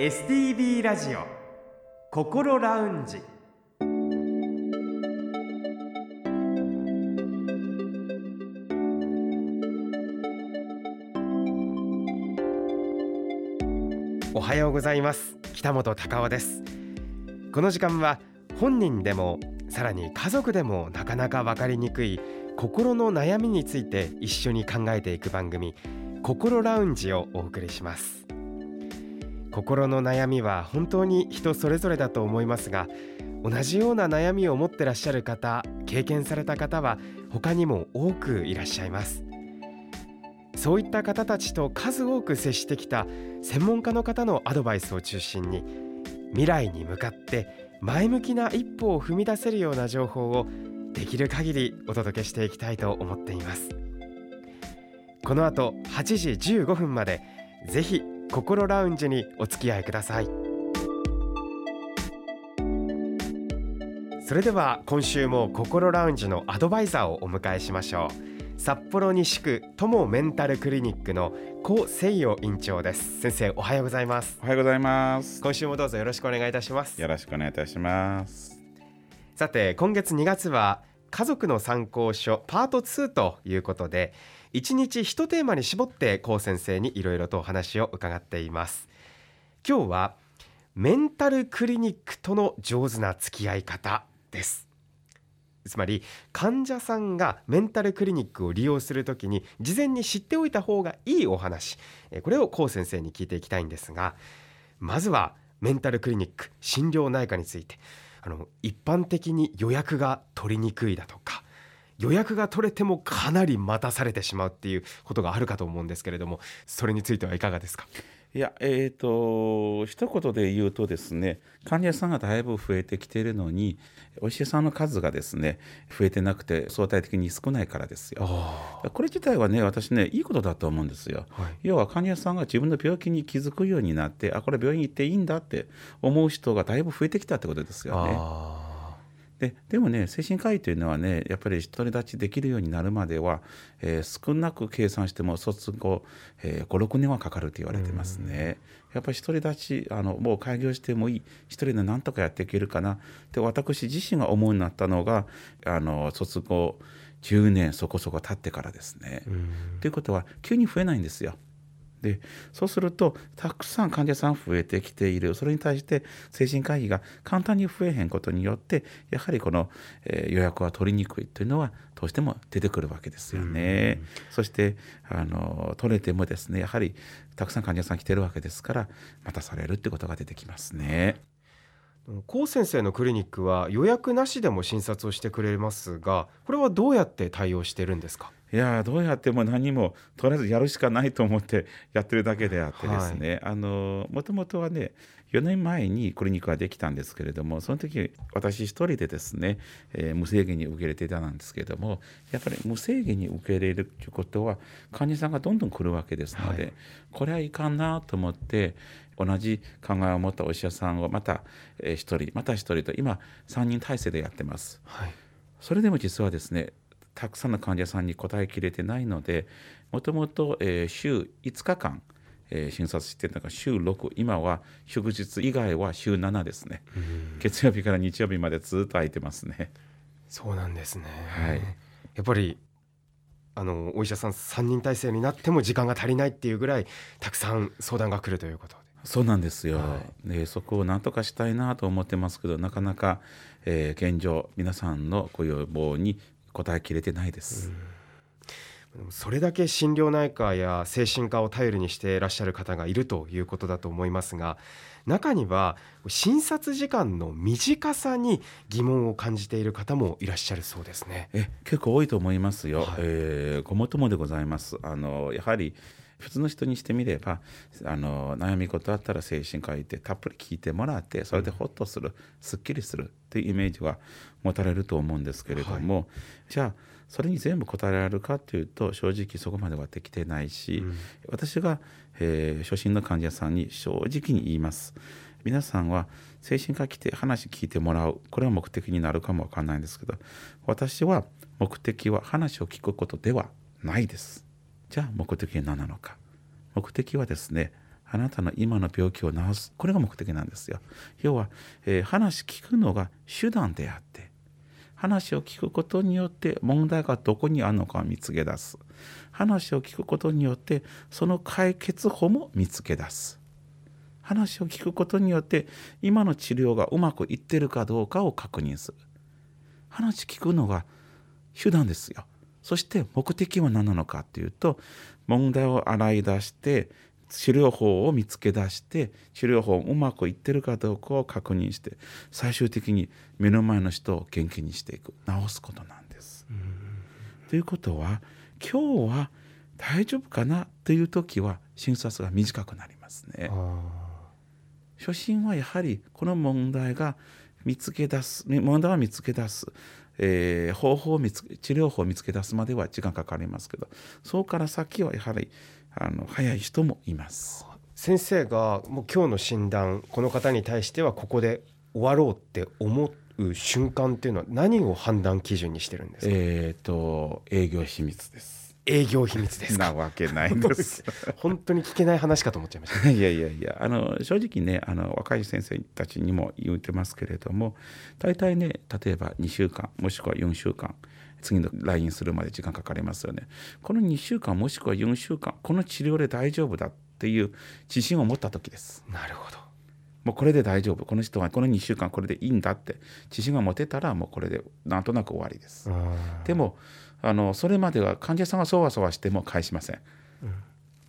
STB ラジオ心ラウンジ。おはようございます。北本孝夫です。この時間は本人でもさらに家族でもなかなか分かりにくい心の悩みについて一緒に考えていく番組心ラウンジをお送りします。心の悩みは本当に人それぞれだと思いますが同じような悩みを持ってらっしゃる方経験された方は他にも多くいらっしゃいます。そういった方たちと数多く接してきた専門家の方のアドバイスを中心に未来に向かって前向きな一歩を踏み出せるような情報をできる限りお届けしていきたいと思っています。この後8時15分までぜひ心ラウンジにお付き合いください。それでは今週も心ラウンジのアドバイザーをお迎えしましょう。札幌西区友メンタルクリニックの高誠洋院長です。先生おはようございます。おはようございます。今週もどうぞよろしくお願いいたします。よろしくお願いいたします。さて今月2月は家族の参考書パート2ということで1日1テーマに絞って高先生にいろいろとお話を伺っています。今日はメンタルクリニックとの上手な付き合い方です。つまり患者さんがメンタルクリニックを利用するときに事前に知っておいた方がいいお話。これを高先生に聞いていきたいんですがまずはメンタルクリニック心療内科について。あの一般的に予約が取りにくいだとか予約が取れてもかなり待たされてしまうっていうことがあるかと思うんですけれどもそれについてはいかがですか？いやえーと一言で言うとですね患者さんがだいぶ増えてきているのにお医者さんの数がですね増えてなくて相対的に少ないからですよ。これ自体はね私ねいいことだと思うんですよ。はい、要は患者さんが自分の病気に気づくようになってあこれ病院行っていいんだって思う人がだいぶ増えてきたってことですよね。ででもね精神科医というのはねやっぱり独り立ちできるようになるまでは、えー、少なく計算しても卒後、えー、56年はかかると言われてますね。やっぱり独り立ちあのもう開業してもいい一人で何とかやっていけるかなって私自身が思うようになったのがあの卒後10年そこそこ経ってからですね。ということは急に増えないんですよ。でそうするとたくさん患者さん増えてきているそれに対して精神科医が簡単に増えへんことによってやはりこの、えー、予約は取りにくいというのはどうしても出てくるわけですよね。そしてあの取れてもですねやはりたくさん患者さん来てるわけですから待たされるってことが出てきますね。高先生のクリニックは予約なしでも診察をしてくれますがこれはどうやって対応してるんですか？いやどうやっても何もとりあえずやるしかないと思ってやってるだけであってですね、はい、あのもともとはね4年前にクリニックができたんですけれどもその時私一人でですね、えー、無制限に受け入れていたんですけれどもやっぱり無制限に受け入れるということは患者さんがどんどん来るわけですので、はい、これはいかんなと思って同じ考えを持ったお医者さんをまた1人また1人と今3人体制でやってます。はい、それでも実はですねたくさんの患者さんに答えきれてないのでもともと週5日間えー、診察してたのが週6今は祝日以外は週7ですね。月曜日から日曜日までずっと空いてますね。そうなんですね、はい、やっぱりあのお医者さん3人体制になっても時間が足りないっていうぐらいたくさん相談が来るということで。そうなんですよ、はい、でそこをなんとかしたいなと思ってますけどなかなか、えー、現状皆さんのご要望に答えきれてないです。それだけ心療内科や精神科を頼りにしていらっしゃる方がいるということだと思いますが中には診察時間の短さに疑問を感じている方もいらっしゃるそうですね。え結構多いと思いますよ、はい、えー、ごもっともでございます。あのやはり普通の人にしてみればあの悩み事あったら精神科医ってたっぷり聞いてもらってそれでほっとする、うん、すっきりするっていうイメージは持たれると思うんですけれども、はい、じゃあそれに全部答えられるかというと正直そこまではできてないし、うん、私が、えー、初心の患者さんに正直に言います。皆さんは精神科来て話聞いてもらうこれは目的になるかもわかんないんですけど私は目的は話を聞くことではないです。じゃあ目的は何なのか。目的はですねあなたの今の病気を治す。これが目的なんですよ。要は、えー、話聞くのが手段であって話を聞くことによって問題がどこにあるのかを見つけ出す。話を聞くことによってその解決法も見つけ出す。話を聞くことによって今の治療がうまくいってるかどうかを確認する。話聞くのが手段ですよ。そして目的は何なのかっていうと問題を洗い出して治療法を見つけ出して治療法うまくいってるかどうかを確認して最終的に目の前の人を元気にしていく治すことなんです。ということは今日は大丈夫かなという時は診察が短くなりますね。初心はやはりこの問題が見つけ出す問題は見つけ出す、えー、方法を見つ治療法を見つけ出すまでは時間かかりますけどそこから先はやはりあの早い人もいます。先生がもう今日の診断この方に対してはここで終わろうって思う瞬間っていうのは何を判断基準にしてるんですか？えっ、ー、と営業秘密です営業秘密ですなわけないです。本当に聞けない話かと思っちゃいました。いやいやいやあの正直ねあの若い先生たちにも言ってますけれども大体ね例えば2週間もしくは4週間次の LINE するまで時間かかりますよね。この2週間もしくは4週間この治療で大丈夫だっていう自信を持った時です。なるほど。もうこれで大丈夫。この人はこの2週間これでいいんだって自信が持てたらもうこれでなんとなく終わりです。でもあのそれまでは患者さんがそわそわしても返しません、うん、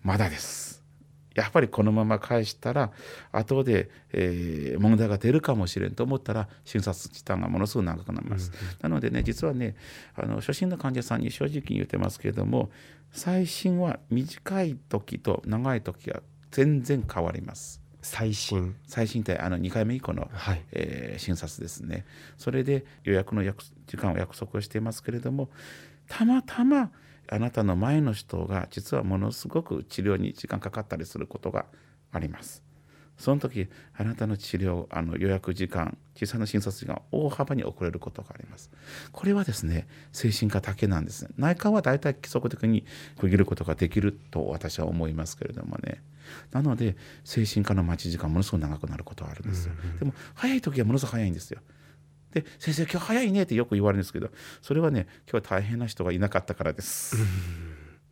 まだです。やっぱりこのまま返したら後で、えー、問題が出るかもしれんと思ったら診察時間がものすごく長くなります、うん、なのでね実はねあの初診の患者さんに正直に言ってますけれども最新は短い時と長い時が全然変わります。最新。最新ってあの2回目以降の、はい、えー、診察ですね。それで予約の時間を約束をしていますけれどもたまたまあなたの前の人が実はものすごく治療に時間かかったりすることがあります。その時あなたの治療あの予約時間小さな診察時間大幅に遅れることがあります。これはですね精神科だけなんですね。内科は大体規則的に区切ることができると私は思いますけれどもね。なので精神科の待ち時間ものすごく長くなることはあるんですよ。でも早い時はものすごく早いんですよ。で先生今日早いねってよく言われるんですけどそれはね今日は大変な人がいなかったからです。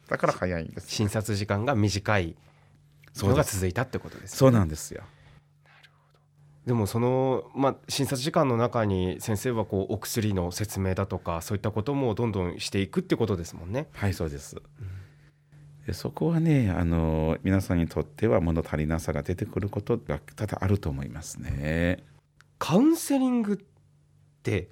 だから早いんです。診察時間が短いのが続いたってことです、ね、そうなんですよ。でもその、まあ、診察時間の中に先生はこうお薬の説明だとかそういったこともどんどんしていくってことですもんね。はいそうです、うんでそこはねあの皆さんにとっては物足りなさが出てくることが多々あると思いますね。カウンセリングって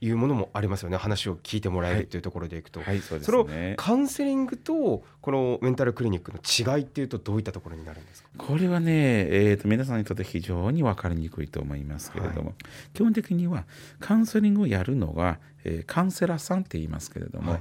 いうものもありますよね。話を聞いてもらえるというところでいくと、はいはいそね、それをカウンセリングとこのメンタルクリニックの違いっていうとどういったところになるんですか？これはね、えーと、皆さんにとって非常に分かりにくいと思いますけれども、はい、基本的にはカウンセリングをやるのが、えー、カウンセラーさんって言いますけれども、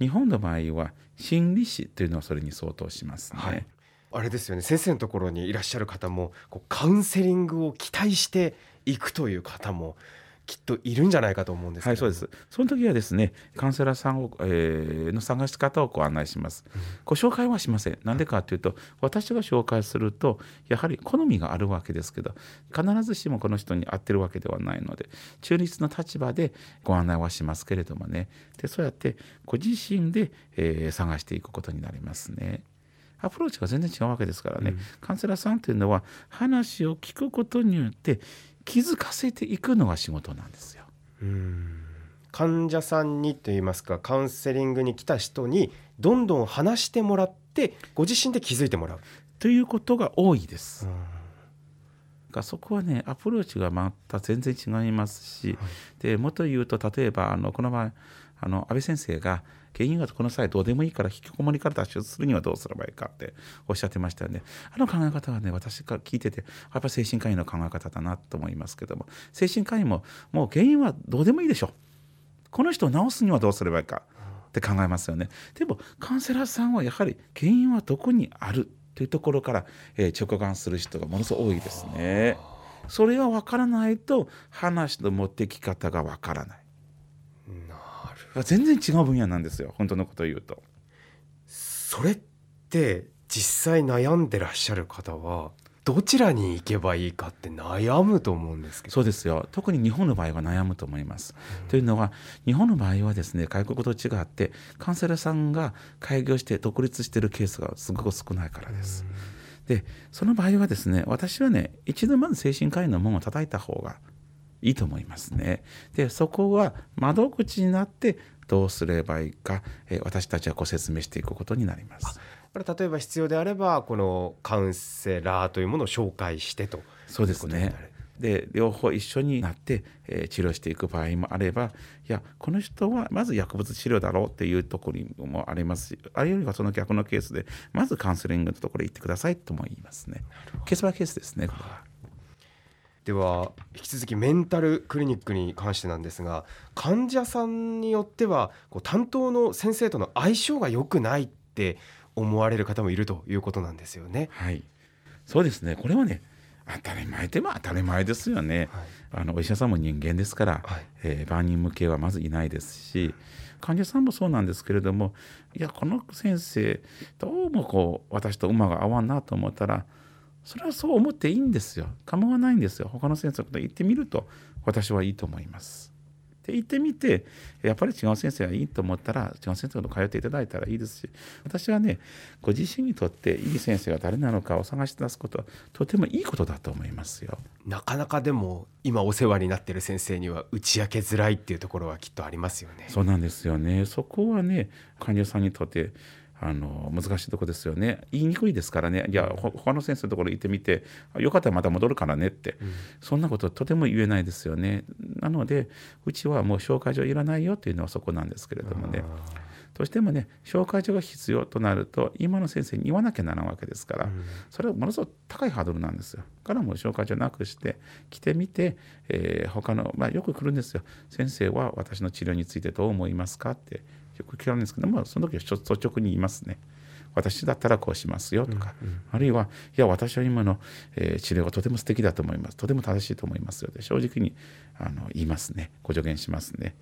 日本の場合は心理師というのはそれに相当しますね。あれですよね。先生のところにいらっしゃる方もこうカウンセリングを期待していくという方もきっといるんじゃないかと思うんですはいそうです。その時はですねカウンセラーさんを、えー、の探し方をご案内します、うん、ご紹介はしません。なんでかというと私が紹介するとやはり好みがあるわけですけど必ずしもこの人に合ってるわけではないので中立の立場でご案内はしますけれどもね。でそうやってご自身で、えー、探していくことになりますね。アプローチが全然違うわけですからね、うん、カウンセラーさんというのは話を聞くことによって気づかせていくのが仕事なんですよ。患者さんにといいますかカウンセリングに来た人にどんどん話してもらってご自身で気づいてもらうということが多いです。がそこはねアプローチがまた全然違いますし、はい、でもっと言うと例えばあのこの前あの安倍先生が原因はこの際どうでもいいから引きこもりから脱出するにはどうすればいいかっておっしゃってましたよね。あの考え方はね、私が聞いてて、やっぱ精神科医の考え方だなと思いますけども、精神科医ももう原因はどうでもいいでしょ。この人を治すにはどうすればいいかって考えますよね。でも、カウンセラーさんはやはり原因はどこにある？というところから、えー、直感する人がものすごく多いですね。それが分からないと話の持ってき方が分からない。全然違う分野なんですよ本当のことを言うと。それって実際悩んでらっしゃる方はどちらに行けばいいかって悩むと思うんですけどそうですよ特に日本の場合は悩むと思います。うん、というのは日本の場合はですね外国と違ってカウンセラーさんが開業して独立しているケースがすごく少ないからです。うん、でその場合はですね私はね一度まず精神科医の門を叩いた方がいいと思いますね。でそこは窓口になってどうすればいいか、え私たちはご説明していくことになります。例えば必要であればこのカウンセラーというものを紹介してとそうですね。で両方一緒になって、えー、治療していく場合もあればいやこの人はまず薬物治療だろうっていうところもありますしあるいはその逆のケースでまずカウンセリングのところへ行ってくださいとも言いますね。ケースバイケースですねこれは。では引き続きメンタルクリニックに関してなんですが患者さんによってはこう担当の先生との相性が良くないって思われる方もいるということなんですよね。はい、そうですね。これはね当たり前でも当たり前ですよね、はい、あのお医者さんも人間ですから、はい、えー、万人向けはまずいないですし患者さんもそうなんですけれどもいやこの先生どうもこう私と馬が合わんなと思ったらそれはそう思っていいんですよ。構わないんですよ。他の先生のこと言ってみると私はいいと思います。で言ってみてやっぱり違う先生がいいと思ったら違う先生と通っていただいたらいいですし私はねご自身にとっていい先生が誰なのかを探し出すことはとてもいいことだと思いますよ。なかなかでも今お世話になっている先生には打ち明けづらいっていうところはきっとありますよね。そうなんですよね。そこはね患者さんにとってあの難しいとこですよね。言いにくいですからね。いや他の先生のところ行ってみてよかったらまた戻るからねって、うん、そんなこととても言えないですよね。なのでうちはもう紹介状いらないよっていうのはそこなんですけれどもね。どうしてもね紹介状が必要となると今の先生に言わなきゃならんわけですから、うん、それはものすごく高いハードルなんですよ。からもう紹介状なくして来てみて、えー、他のまあよく来るんですよ。先生は私の治療についてどう思いますかってよく聞かれるんですけどもその時は率直に言いますね。私だったらこうしますよとか、うんうん、あるいはいや私は今の、えー、治療がとても素敵だと思いますとても正しいと思いますよで正直にあの言いますねご助言しますね。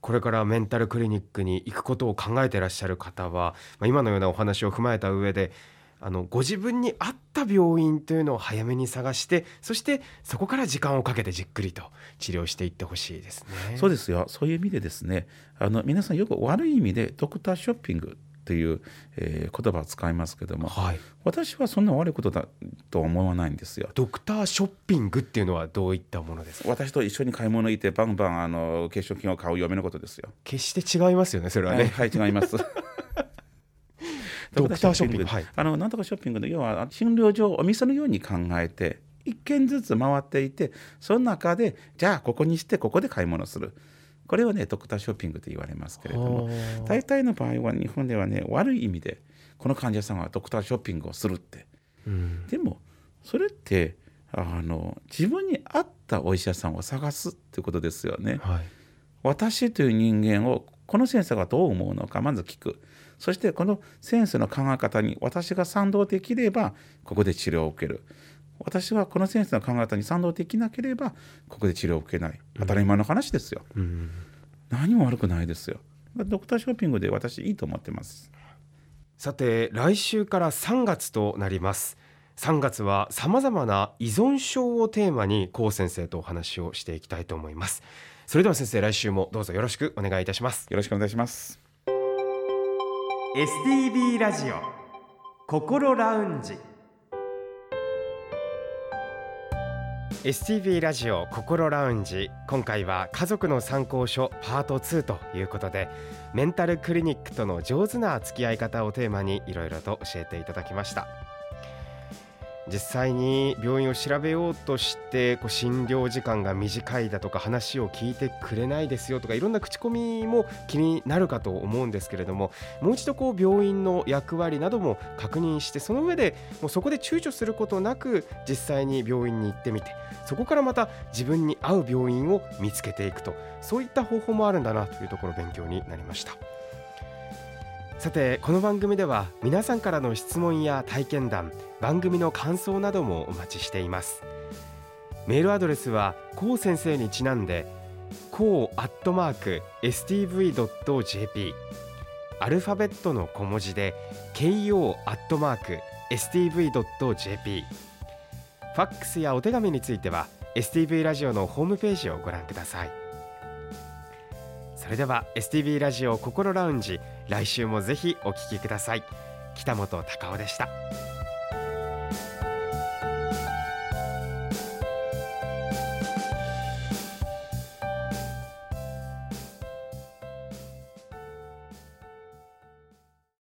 これからメンタルクリニックに行くことを考えていらっしゃる方は、まあ、今のようなお話を踏まえた上であのご自分に合った病院というのを早めに探してそしてそこから時間をかけてじっくりと治療していってほしいですね。そうですよそういう意味でですねあの皆さんよく悪い意味でドクターショッピングという、えー、言葉を使いますけども、はい、私はそんな悪いことだとは思わないんですよ。ドクターショッピングっていうのはどういったものですか？私と一緒に買い物行ってバンバンあの化粧品を買う嫁のことですよ。決して違いますよねそれはね。はい、はい、違います。ドクターショッピング、はい、あのなんとかショッピングの要は診療所をお店のように考えて一軒ずつ回っていてその中でじゃあここにしてここで買い物する。これをねドクターショッピングと言われますけれども大体の場合は日本ではね悪い意味でこの患者さんはドクターショッピングをするって、うん、でもそれってあの自分に合ったお医者さんを探すってことですよね。はい、私という人間をこの先生がどう思うのかまず聞くそしてこの先生の考え方に私が賛同できればここで治療を受ける。私はこの先生の考え方に賛同できなければここで治療を受けない。当たり前の話ですよ、うん、何も悪くないですよ。ドクターショッピングで私いいと思ってます。さて来週から3月となります。3月はさまざまな依存症をテーマに高先生とお話をしていきたいと思います。それでは先生来週もどうぞよろしくお願いいたします。よろしくお願いします STB ラジオ心ラウンジ。STV ラジオ心ラウンジ。今回は家族の参考書パート2ということでメンタルクリニックとの上手な付き合い方をテーマにいろいろと教えていただきました。実際に病院を調べようとしてこう診療時間が短いだとか話を聞いてくれないですよとかいろんな口コミも気になるかと思うんですけれどももう一度こう病院の役割なども確認してその上でもうそこで躊躇することなく実際に病院に行ってみてそこからまた自分に合う病院を見つけていくとそういった方法もあるんだなというところ勉強になりました。さてこの番組では皆さんからの質問や体験談番組の感想などもお待ちしています。メールアドレスはこう先生にちなんでこうアットマーク stv.jp アルファベットの小文字で ko.stv.jp ファックスやお手紙については STV ラジオのホームページをご覧ください。それでは STV ラジオ心ラウンジ来週もぜひお聞きください。北本隆夫でした。